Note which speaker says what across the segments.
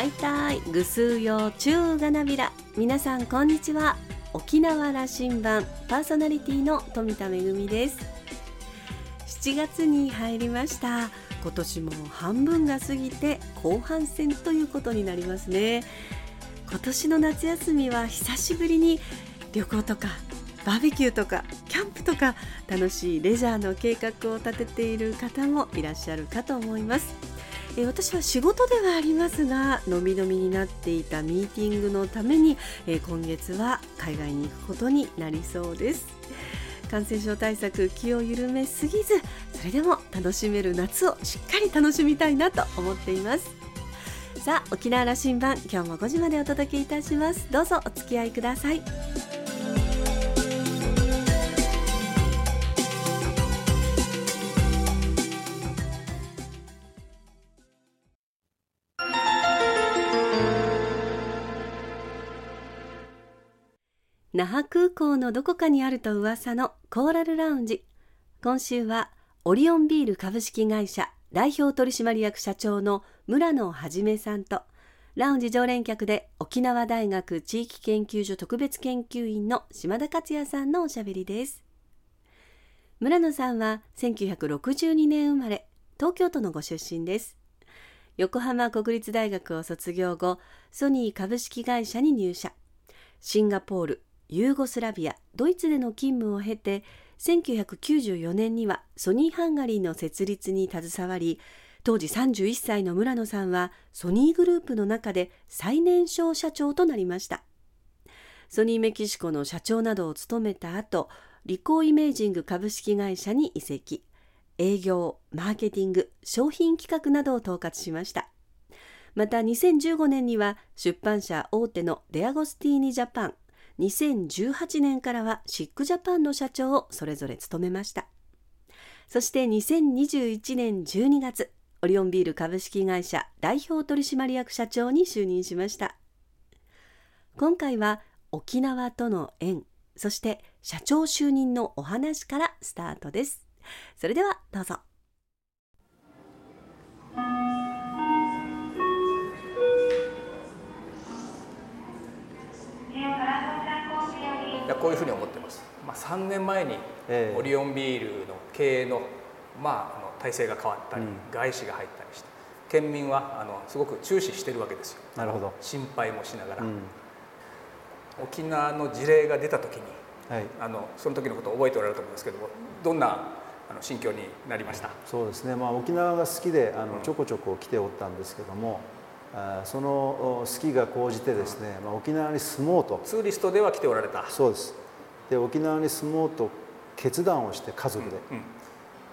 Speaker 1: はいたい。ぐすうよ中がなびら。皆さんこんにちは。沖縄羅針盤。パーソナリティの富田恵です。7月に入りました。今年も半分が過ぎて後半戦ということになりますね。今年の夏休みは久しぶりに旅行とかバーベキューとかキャンプとか楽しいレジャーの計画を立てている方もいらっしゃるかと思います。え私は仕事ではありますがのみのみになっていたミーティングのために、え今月は海外に行くことになりそうです。感染症対策気を緩めすぎずそれでも楽しめる夏をしっかり楽しみたいなと思っています。さあ沖縄羅針盤今日も5時までお届けいたします。どうぞお付き合いください。那覇空港のどこかにあると噂のコーラルラウンジ。今週はオリオンビール株式会社代表取締役社長の村野はじめさんとラウンジ常連客で沖縄大学地域研究所特別研究員の島田克也さんのおしゃべりです。村野さんは1962年生まれ東京都のご出身です。横浜国立大学を卒業後ソニー株式会社に入社。シンガポールユーゴスラビアドイツでの勤務を経て1994年にはソニーハンガリーの設立に携わり当時31歳の村野さんはソニーグループの中で最年少社長となりました。ソニーメキシコの社長などを務めた後リコーイメージング株式会社に移籍。営業マーケティング商品企画などを統括しました。また2015年には出版社大手のレアゴスティーニジャパン2018年からはシックジャパンの社長をそれぞれ務めました。そして2021年12月オリオンビール株式会社代表取締役社長に就任しました。今回は沖縄との縁そして社長就任のお話からスタートです。それではどうぞ。
Speaker 2: こういうふうに思ってます、まあ、3年前にオリオンビールの経営の,、まあ、あの体制が変わったり、うん、外資が入ったりして県民はあのすごく注視してるわけですよ。
Speaker 3: なるほど。
Speaker 2: 心配もしながら、うん、沖縄の事例が出た時に、はい、あのその時のことを覚えておられると思いますけどもどんなあの心境になりました？
Speaker 3: そうですね、まあ、沖縄が好きであのちょこちょこ来ておったんですけども、その好きが高じてですね、まあ、沖縄に住もうと。
Speaker 2: ツーリストでは来ておられた。
Speaker 3: そうです。で沖縄に住もうと決断をして家族で、うんうん、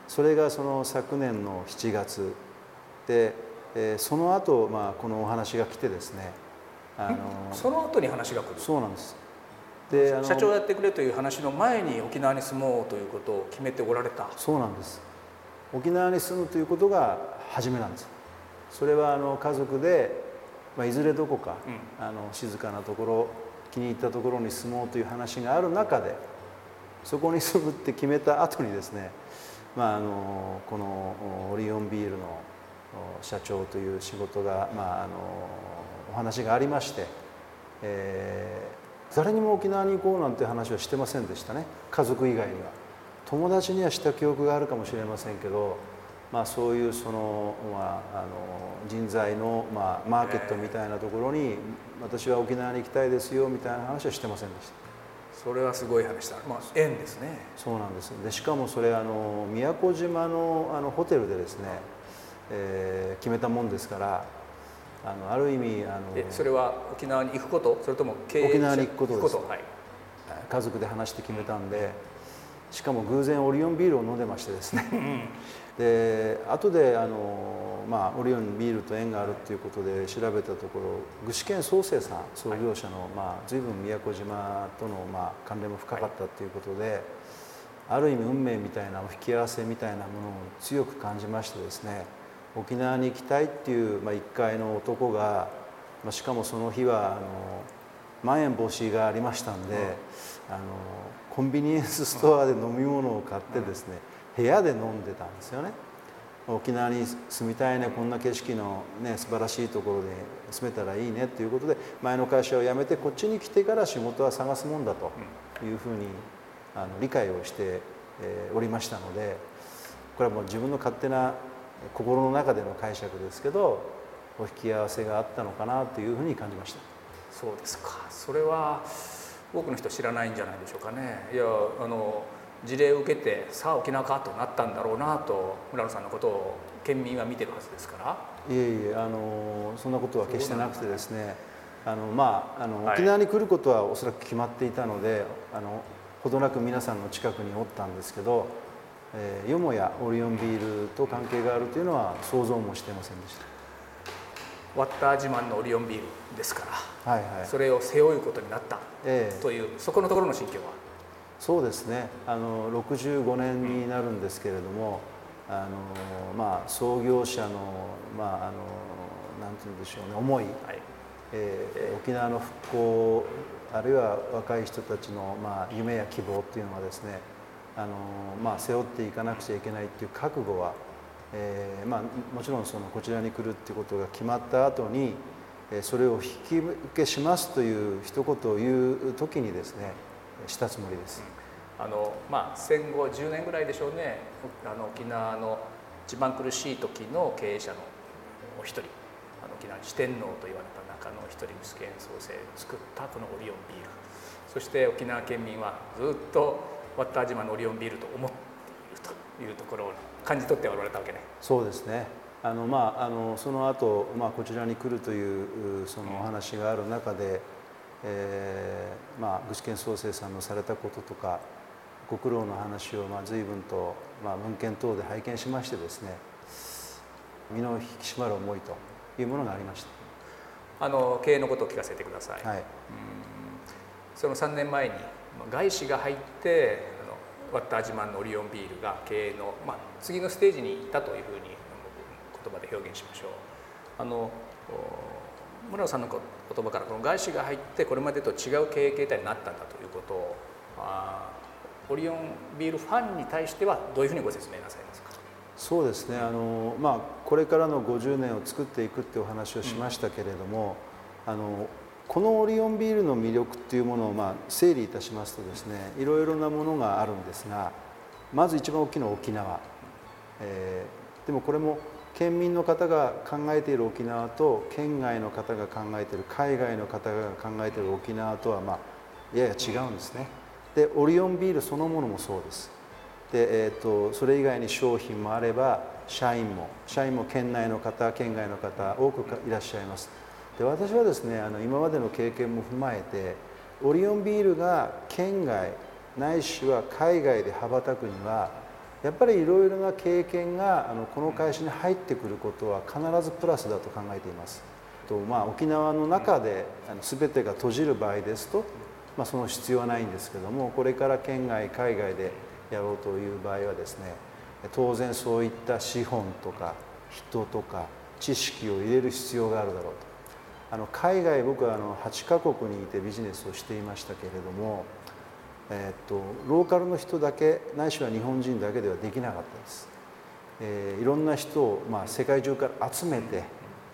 Speaker 3: それがその昨年の7月。で、えー、その後、まあこのお話が来てですね
Speaker 2: あのその後に話が来る。
Speaker 3: そうなんです。
Speaker 2: で社長やってくれという話の前に沖縄に住もうということを決めておられた。
Speaker 3: そうなんです。沖縄に住むということが初めなんですそれはあの家族で、まあ、いずれどこか、うん、あの静かなところ気に入ったところに住もうという話がある中でそこに住むって決めた後にですね、まあ、あのこのオリオンビールの社長という仕事が、まあ、あのお話がありまして、えー、誰にも沖縄に行こうなんて話はしてませんでしたね。家族以外には。友達にはした記憶があるかもしれませんけどまあ、そういうその、まあ、あの人材の、まあ、マーケットみたいなところに私は沖縄に行きたいですよみたいな話はしてませんでした。
Speaker 2: それはすごい話だ、まあ、縁ですね。
Speaker 3: そうなんです。でしかもそれあの宮古島のあのホテルでですね、えー、決めたもんですからあのある意味あの
Speaker 2: それは沖縄に行くこと？それとも経営
Speaker 3: 沖縄に行くことです、はい、家族で話して決めたんでしかも偶然オリオンビールを飲んでましてですね、うんで後であの、まあ、オリオンビールと縁があるっていうことで調べたところ具志堅創生さん創業者の、まあ、随分宮古島との、まあ、関連も深かったっていうことで、ある意味運命みたいなお引き合わせみたいなものを強く感じましてですね沖縄に行きたいっていう、まあ、一回の男が、まあ、しかもその日はあのまん延防止がありましたんで、あのコンビニエンスストアで飲み物を買ってですね、部屋で飲んでたんですよね。沖縄に住みたいねこんな景色の、ね、素晴らしいところで住めたらいいねということで前の会社を辞めてこっちに来てから仕事は探すもんだというふうにあの理解をしておりましたのでこれはもう自分の勝手な心の中での解釈ですけどお引き合わせがあったのかなというふうに感じました
Speaker 2: そうですか。それは多くの人知らないんじゃないでしょうかね。いやあの事例を受けてさあ沖縄かとなったんだろうなと村野さんのことを県民は見てるはずですから。
Speaker 3: いえいえあのそんなことは決してなくてですねあのまああの、沖縄に来ることはおそらく決まっていたのであのほどなく皆さんの近くにおったんですけど、えー、よもやオリオンビールと関係があるというのは想像もしていませんでした
Speaker 2: ワッター自慢のオリオンビールですか
Speaker 3: ら、はいはい、
Speaker 2: それを背負うことになったという、えー、そこのところの心境は？
Speaker 3: そうですね。あの65年になるんですけれども、うん、あのまあ、創業者の,、まあ、あのなんて言うんでしょうね思い、はい。えー、沖縄の復興あるいは若い人たちの、まあ、夢や希望っていうのはですねあの、まあ、背負っていかなくちゃいけないっていう覚悟は、えーまあ、もちろんそのこちらに来るっていうことが決まった後にそれを引き受けしますという一言を言う時にですねしたつもりです。
Speaker 2: あのまあ、戦後10年ぐらいでしょうね。あの沖縄の一番苦しい時の経営者のお一人。あの沖縄四天王と言われた中の一人具志堅創生を作ったこのオリオンビール。そして沖縄県民はずっとワッター島のオリオンビールと思っているというところ感じ取っておられたわけね。
Speaker 3: そうですね。あのまあ、あのその後、まあこちらに来るというそのお話がある中で、えーまあ、具志堅創生さんのされたこととかご苦労の話をまあ随分と、まあ、文献等で拝見しましてですね身の引き締まる思いというものがありました。
Speaker 2: あの経営のことを聞かせてください、
Speaker 3: はい、
Speaker 2: その3年前に外資が入ってワッター自慢のオリオンビールが経営の、まあ、次のステージに行ったというふうに言葉で表現しましょう。あの村野さんの言葉からこの外資が入ってこれまでと違う経営形態になったんだということをあオリオンビールファンに対してはどういうふうにご説明なさいますか？
Speaker 3: そうですね。あの、まあ、これからの50年を作っていくってお話をしましたけれども、うん、あのこのオリオンビールの魅力っていうものをまあ整理いたしますとですねいろいろなものがあるんですがまず一番大きいのは沖縄、えー、でもこれも県民の方が考えている沖縄と県外の方が考えている海外の方が考えている沖縄とはまあやや違うんですね。でオリオンビールそのものもそうです。で、えーと、それ以外に商品もあれば社員も社員も県内の方県外の方多くいらっしゃいます。で私はですねあの今までの経験も踏まえてオリオンビールが県外ないしは海外で羽ばたくにはやっぱりいろいろな経験があのこの会社に入ってくることは必ずプラスだと考えています。とまあ、沖縄の中であの全てが閉じる場合ですと、まあ、その必要はないんですけどもこれから県外海外でやろうという場合はですね当然そういった資本とか人とか知識を入れる必要があるだろうとあの海外僕はあの8カ国にいてビジネスをしていましたけれどもえ、っとローカルの人だけないしは日本人だけではできなかったです、えー、いろんな人を、まあ、世界中から集めて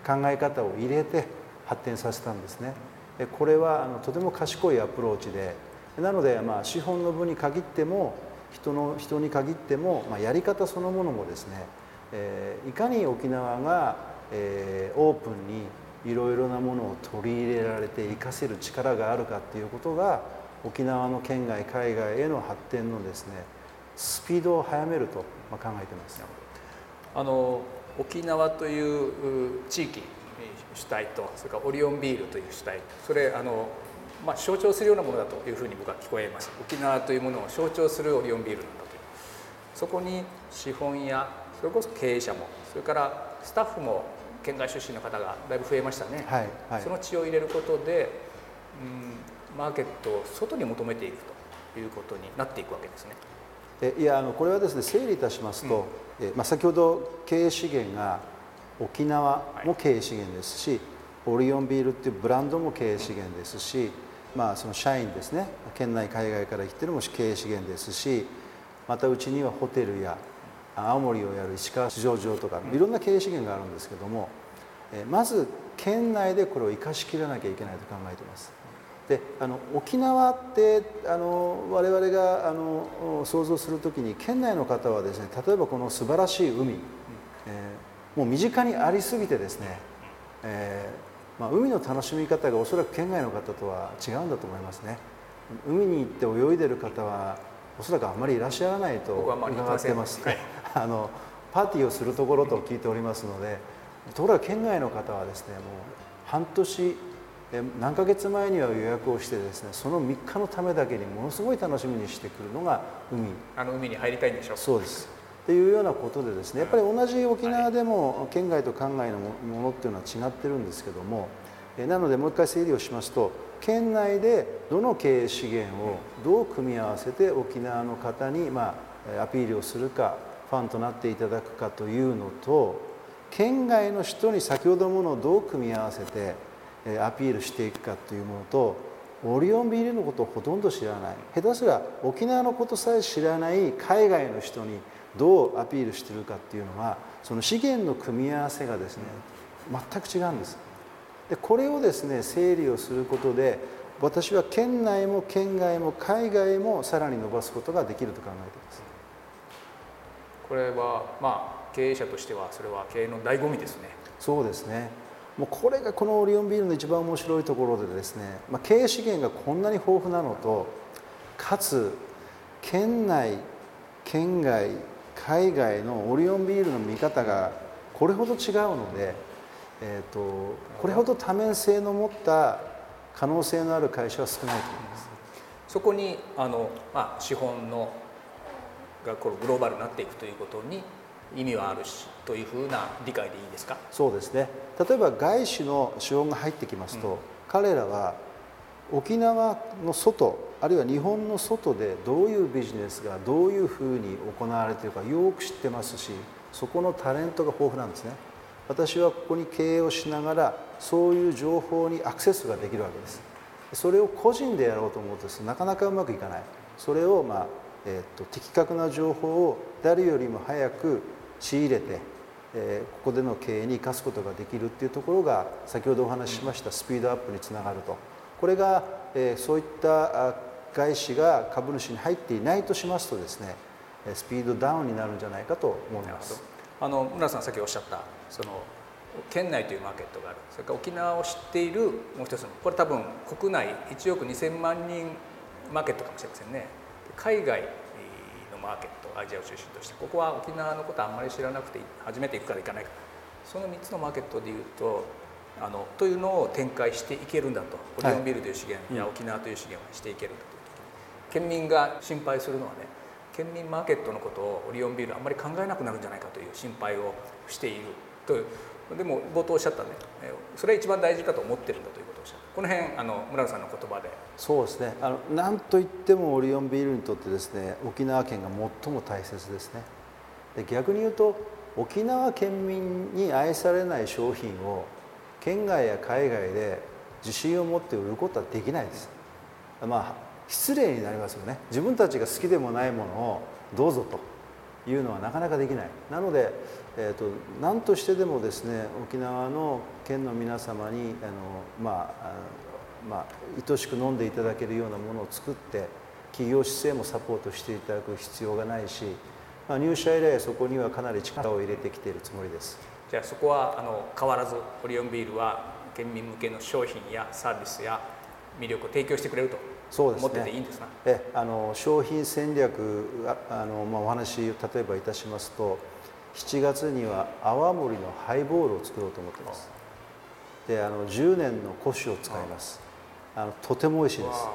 Speaker 3: 考え方を入れて発展させたんですね。これはあのとても賢いアプローチでなので、まあ、資本の部に限っても人の人に限っても、まあ、やり方そのものもですね、えー、いかに沖縄が、えー、オープンにいろいろなものを取り入れられて活かせる力があるかっていうことが沖縄の県外海外への発展のですねスピードを速めると考えてます。
Speaker 2: あの沖縄という地域主体とそれからオリオンビールという主体それあの、まあ、象徴するようなものだというふうに僕は聞こえます沖縄というものを象徴するオリオンビールなんだというそこに資本やそれこそ経営者もそれからスタッフも県外出身の方がだいぶ増えましたね、
Speaker 3: はいはい、
Speaker 2: その血を入れることで、うんマーケットを外に求めていくということになっていくわけですね。
Speaker 3: えいやあのこれはですね整理いたしますと、うん、えまあ、先ほど経営資源が沖縄も経営資源ですし、はい、オリオンビールっていうブランドも経営資源ですし、まあ、その社員ですね県内海外から来てるも経営資源ですしまたうちにはホテルや青森をやる石川市場場とかいろんな経営資源があるんですけどもまず県内でこれを生かしきらなきゃいけないと考えています。であの沖縄ってあの我々があの想像する時に県内の方はですね例えばこの素晴らしい海、えー、もう身近にありすぎてですね、えーまあ、海の楽しみ方がおそらく県外の方とは違うんだと思いますね。海に行って泳いでる方はおそらくあまりいらっしゃらないと伺ってます、はい、あのパーティーをするところと聞いておりますのでところが県外の方はですねもう半年何ヶ月前には予約をしてですねその3日のためだけにものすごい楽しみにしてくるのが海。
Speaker 2: あの海に入りたいんでしょ？う
Speaker 3: そうです。っていうようなことでですねやっぱり同じ沖縄でも県外と県外のものっていうのは違ってるんですけどもなのでもう一回整理をしますと県内でどの経営資源をどう組み合わせて沖縄の方にまあアピールをするかファンとなっていただくかというのと県外の人に先ほどものをどう組み合わせてアピールしていくかというものとオリオンビールのことをほとんど知らない。下手すら沖縄のことさえ知らない海外の人にどうアピールしてるかっていうのはその資源の組み合わせがですね全く違うんです。でこれをですね整理をすることで私は県内も県外も海外もさらに伸ばすことができると考えています。
Speaker 2: これはまあ経営者としてはそれは経営の醍醐味ですね
Speaker 3: そうですねもうこれがこのオリオンビールの一番面白いところでですね、まあ、経営資源がこんなに豊富なのとかつ県内県外海外のオリオンビールの見方がこれほど違うので、えーと、これほど多面性の持った可能性のある会社は少ないと思います。
Speaker 2: そこにあの、まあ、資本のがこのグローバルになっていくということに意味はあるしというふうな理解でいいですか？
Speaker 3: そうですね。例えば外資の資本が入ってきますと、うん、彼らは沖縄の外あるいは日本の外でどういうビジネスがどういうふうに行われているかよく知ってますしそこのタレントが豊富なんですね。私はここに経営をしながらそういう情報にアクセスができるわけです。それを個人でやろうと思うとなかなかうまくいかない。それを、まあえーと、的確な情報を誰よりも早く仕入れて、えー、ここでの経営に生かすことができるっていうところが先ほどお話ししましたスピードアップにつながると。これが、えー、そういった外資が株主に入っていないとしますとですねスピードダウンになるんじゃないかと思います。
Speaker 2: あの村さんさっきおっしゃったその県内というマーケットがある。それから沖縄を知っているもう一つのこれ多分国内1億2,000万人マーケットかもしれませんね。海外のマーケットアジアを中心としてここは沖縄のことあんまり知らなくて初めて行くから行かないか。その3つのマーケットでいうとあのというのを展開していけるんだと。オリオンビールという資源や沖縄という資源をしていけるんだという県民が心配するのはね県民マーケットのことをオリオンビールあんまり考えなくなるんじゃないかという心配をしているとでも冒頭おっしゃったねそれは一番大事かと思ってるんだということ。をっしゃった。この辺あの村野さんの言葉で。
Speaker 3: そうですね。あの何といってもオリオンビールにとってですね沖縄県が最も大切ですね。で逆に言うと沖縄県民に愛されない商品を県外や海外で自信を持って売ることはできないです。まあ失礼になりますよね。自分たちが好きでもないものをどうぞと。いうのはなかなかできない。なので、えーと、何としてでもですね沖縄の県の皆様にあの、まあまあ、愛しく飲んでいただけるようなものを作って企業姿勢もサポートしていただく必要がないし、まあ、入社以来そこにはかなり力を入れてきているつもりです。
Speaker 2: じゃあそこはあの変わらずオリオンビールは県民向けの商品やサービスや魅力を提供してくれると。そうですてていいんですか？
Speaker 3: えあの商品戦略あの、まあ、お話例えばいたしますと7月には泡盛のハイボールを作ろうと思ってます。であの10年の古酒を使います。あのとても美味しいです。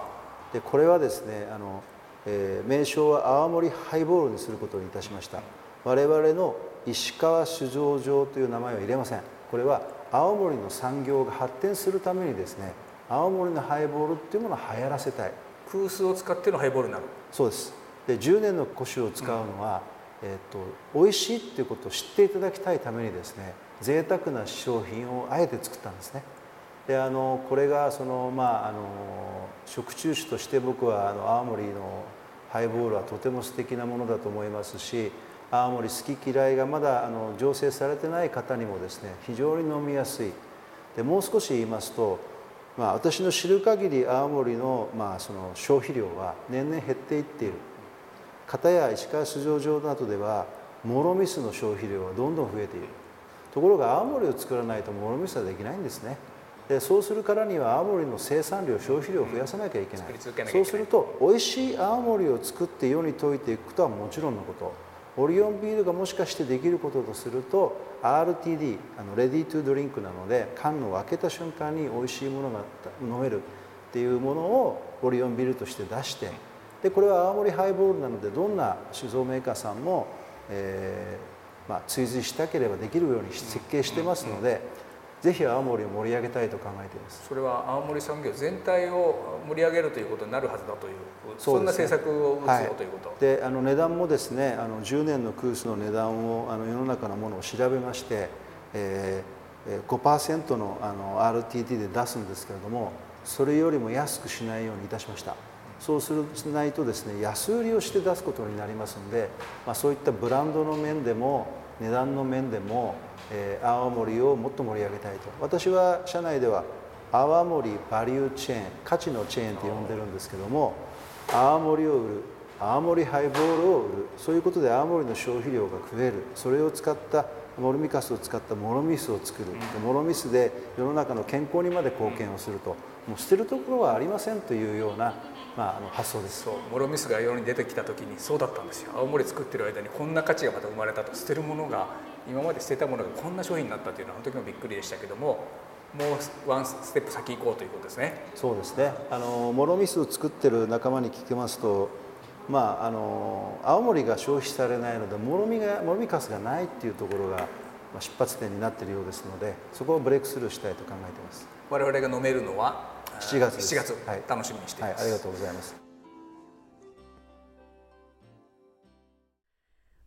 Speaker 3: でこれはですねあの、えー、名称は泡盛ハイボールにすることにいたしました。我々の石川酒造場という名前は入れません。これは青森の産業が発展するためにですね青森のハイボールっていうものを流行らせたい。
Speaker 2: 空数を使ってのハイボールになる。
Speaker 3: そうです。で10年の古酒を使うのは、うん、えーと、と美味しいっていうことを知っていただきたいためにですね贅沢な商品をあえて作ったんですね。であのこれがそのまああの食中酒として僕はあの青森のハイボールはとても素敵なものだと思いますし青森好き嫌いがまだあの醸成されてない方にもですね非常に飲みやすい。でもう少し言いますと、まあ、私の知る限り青森の,、まあその消費量は年々減っていっている。片や石川市場上などではもろみ酢の消費量はどんどん増えている。ところが青森を作らないともろみ酢はできないんですね。でそうするからには青森の生産量消費量を増やさなきゃいけない。そうすると美味しい青森を作って世に説いていくことはもちろんのことオリオンビールがもしかしてできることとすると RTD あのレディートゥドリンクなので缶の開けた瞬間に美味しいものが飲めるっていうものをオリオンビールとして出してでこれは青森ハイボールなのでどんな酒造メーカーさんも、えーまあ、追随したければできるように設計してますので、ぜひ青森を盛り上げたいと考えています。
Speaker 2: それは青森産業全体を盛り上げるということになるはずだというそ、ね,、んな政策を打つよ、はい、ということ。
Speaker 3: であの値段もですねあの10年のクースの値段をあの世の中のものを調べまして、えー、5%のあの RTT で出すんですけれどもそれよりも安くしないようにいたしました。そうするしないとですね安売りをして出すことになりますので、まあ、そういったブランドの面でも値段の面でもえー、青森をもっと盛り上げたいと。私は社内では泡盛バリューチェーン価値のチェーンって呼んでるんですけども泡盛を売る泡盛ハイボールを売るそういうことで泡盛の消費量が増える。それを使ったモルミカスを使ったモロミスを作る、うん、モロミスで世の中の健康にまで貢献をすると。もう捨てるところはありませんというような、まあ、あの発想です。
Speaker 2: そう。モロミスが世に出てきた時にそうだったんですよ。青森作ってる間にこんな価値がまた生まれたと。捨てるものが今まで捨てたものがこんな商品になったというのはあの時もびっくりでしたけどももうワンステップ先行こうということですね。
Speaker 3: そうですね。あのモロミスを作ってる仲間に聞きますとまああの青森が消費されないのでもろみがもろみかすがないっていうところが出発点になっているようですのでそこをブレイクスルーしたいと考えています。
Speaker 2: 我々が飲めるのは
Speaker 3: 7月
Speaker 2: 7月、はい、楽しみにしています、
Speaker 3: はい、ありがとうございます。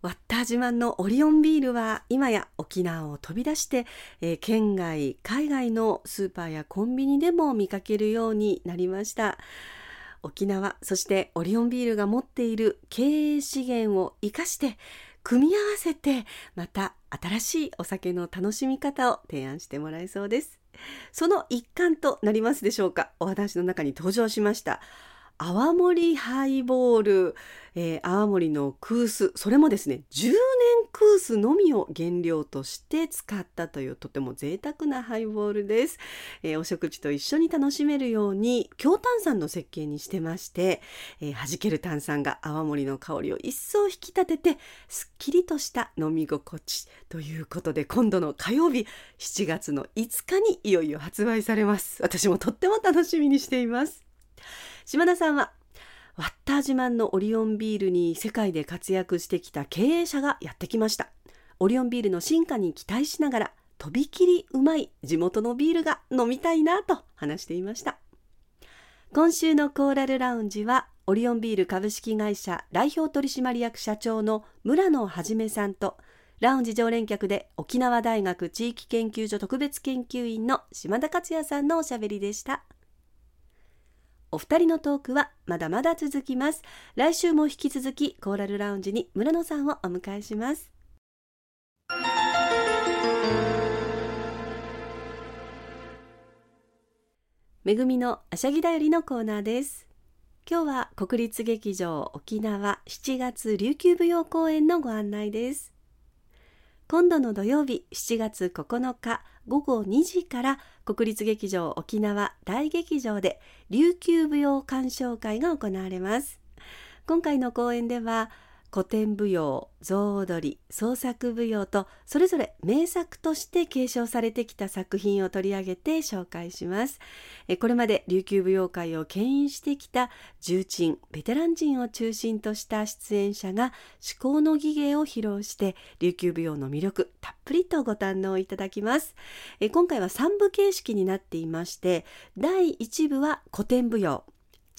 Speaker 1: ワッター自慢のオリオンビールは今や沖縄を飛び出して、えー、県外海外のスーパーやコンビニでも見かけるようになりました。沖縄そしてオリオンビールが持っている経営資源を生かして組み合わせてまた新しいお酒の楽しみ方を提案してもらえそうです。その一環となりますでしょうか？お話の中に登場しました。泡盛ハイボール、えー、泡盛のクースそれもですね10年クースのみを原料として使ったというとても贅沢なハイボールです、えー、お食事と一緒に楽しめるように強炭酸の設計にしてまして、えー、弾ける炭酸が泡盛の香りを一層引き立ててすっきりとした飲み心地ということで今度の火曜日7月の5日にいよいよ発売されます。私もとっても楽しみにしています。島田さんはワッター自慢のオリオンビールに世界で活躍してきた経営者がやってきましたオリオンビールの進化に期待しながらとびきりうまい地元のビールが飲みたいなと話していました今週のコーラルラウンジはオリオンビール株式会社代表取締役社長の村野はじめさんとラウンジ常連客で沖縄大学地域研究所特別研究員の島田克也さんのおしゃべりでした。お二人のトークはまだまだ続きます。来週も引き続きコーラルラウンジに村野さんをお迎えします。めぐみのあしゃぎだよりのコーナーです。今日は国立劇場沖縄7月琉球舞踊公演のご案内です。今度の土曜日7月9日午後2時から国立劇場沖縄大劇場で琉球舞踊鑑賞会が行われます。今回の公演では古典舞踊象踊り創作舞踊とそれぞれ名作として継承されてきた作品を取り上げて紹介します。これまで琉球舞踊界を牽引してきた重鎮ベテラン人を中心とした出演者が至高の技芸を披露して琉球舞踊の魅力たっぷりとご堪能いただきます。今回は3部形式になっていまして第1部は古典舞踊。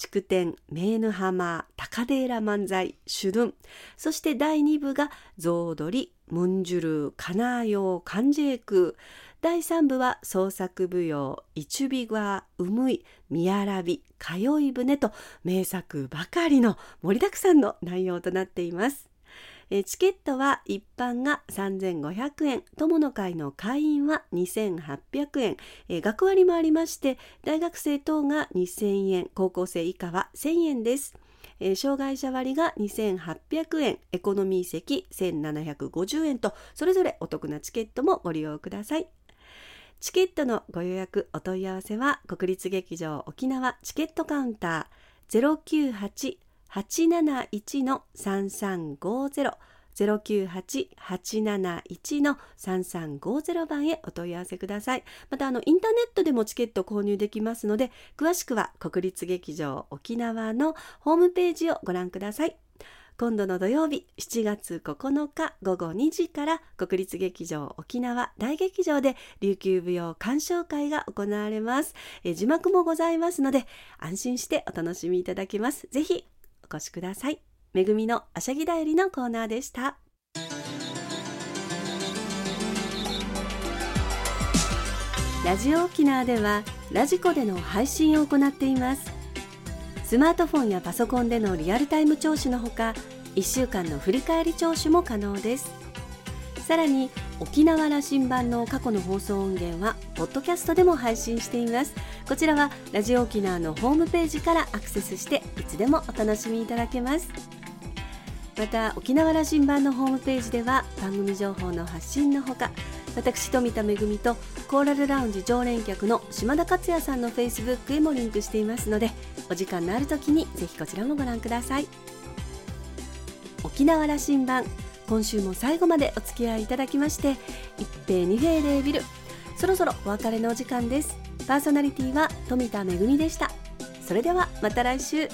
Speaker 1: 築天メーヌハマー高寺漫才シュドゥンそして第2部が象踊りムンジュルカナーヨーカンジェーク第3部は創作舞踊イチュビガーウムイミヤラビ通い船と名作ばかりの盛りだくさんの内容となっています。チケットは一般が3500円。友の会の会員は2800円、え学割もありまして大学生等が2000円。高校生以下は1000円です。え障害者割が2800円。エコノミー席1750円とそれぞれお得なチケットもご利用ください。チケットのご予約お問い合わせは国立劇場沖縄チケットカウンター。098-871-3350 098-871-3350番へお問い合わせください。またあのインターネットでもチケット購入できますので、詳しくは国立劇場沖縄のホームページをご覧ください。今度の土曜日7月9日午後2時から国立劇場沖縄大劇場で琉球舞踊鑑賞会が行われます。字幕もございますので安心してお楽しみいただけます。ぜひ越しください。めぐみのあしゃぎだよりのコーナーでした。ラジオ沖縄ではラジコでの配信を行っています。スマートフォンやパソコンでのリアルタイム聴取のほか1週間の振り返り聴取も可能ですさらに沖縄羅針盤の過去の放送音源はポッドキャストでも配信しています。こちらはラジオ沖縄のホームページからアクセスしていつでもお楽しみいただけます。また沖縄羅針盤のホームページでは番組情報の発信のほか私富田恵とコーラルラウンジ常連客の島田克也さんのフェイスブックへもリンクしていますのでお時間のある時にぜひこちらもご覧ください。沖縄羅針盤今週も最後までお付き合いいただきまして一平二平零ビル。そろそろお別れのお時間です。パーソナリティは富田恵でした。それではまた来週。